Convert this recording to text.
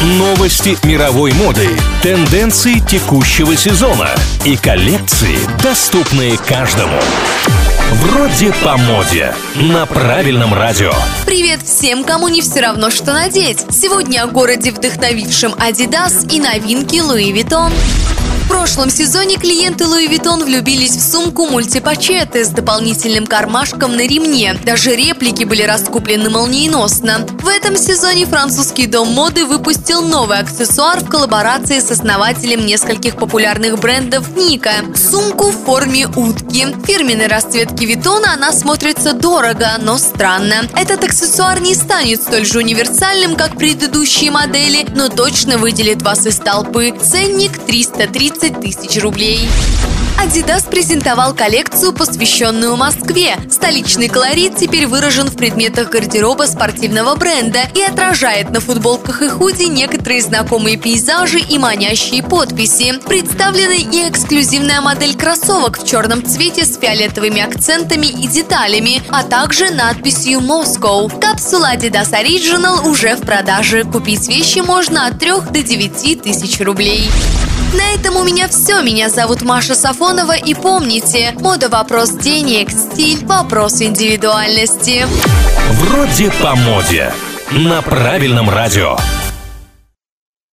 Новости мировой моды, тенденции текущего сезона и коллекции, доступные каждому. Вроде по моде. На правильном радио. Привет всем, кому не все равно, что надеть. Сегодня о городе, вдохновившем Adidas и новинки Louis Vuitton прошлом сезоне клиенты Louis Vuitton влюбились в сумку мультипачеты с дополнительным кармашком на ремне. Даже реплики были раскуплены молниеносно. В этом сезоне французский дом моды выпустил новый аксессуар в коллаборации с основателем нескольких популярных брендов Ника. Сумку в форме утки. В фирменной расцветке Витона она смотрится дорого, но странно. Этот аксессуар не станет столь же универсальным, как предыдущие модели, но точно выделит вас из толпы. Ценник 330 15 тысяч рублей. Adidas презентовал коллекцию, посвященную Москве. Столичный колорит теперь выражен в предметах гардероба спортивного бренда и отражает на футболках и худи некоторые знакомые пейзажи и манящие подписи. Представлена и эксклюзивная модель кроссовок в черном цвете с фиолетовыми акцентами и деталями, а также надписью Moscow. Капсула Adidas Original уже в продаже. Купить вещи можно от 3 до 9 тысяч рублей. На этом у меня все. Меня зовут Маша Сафонова. И помните, мода – вопрос денег, стиль – вопрос индивидуальности. Вроде по моде. На правильном радио.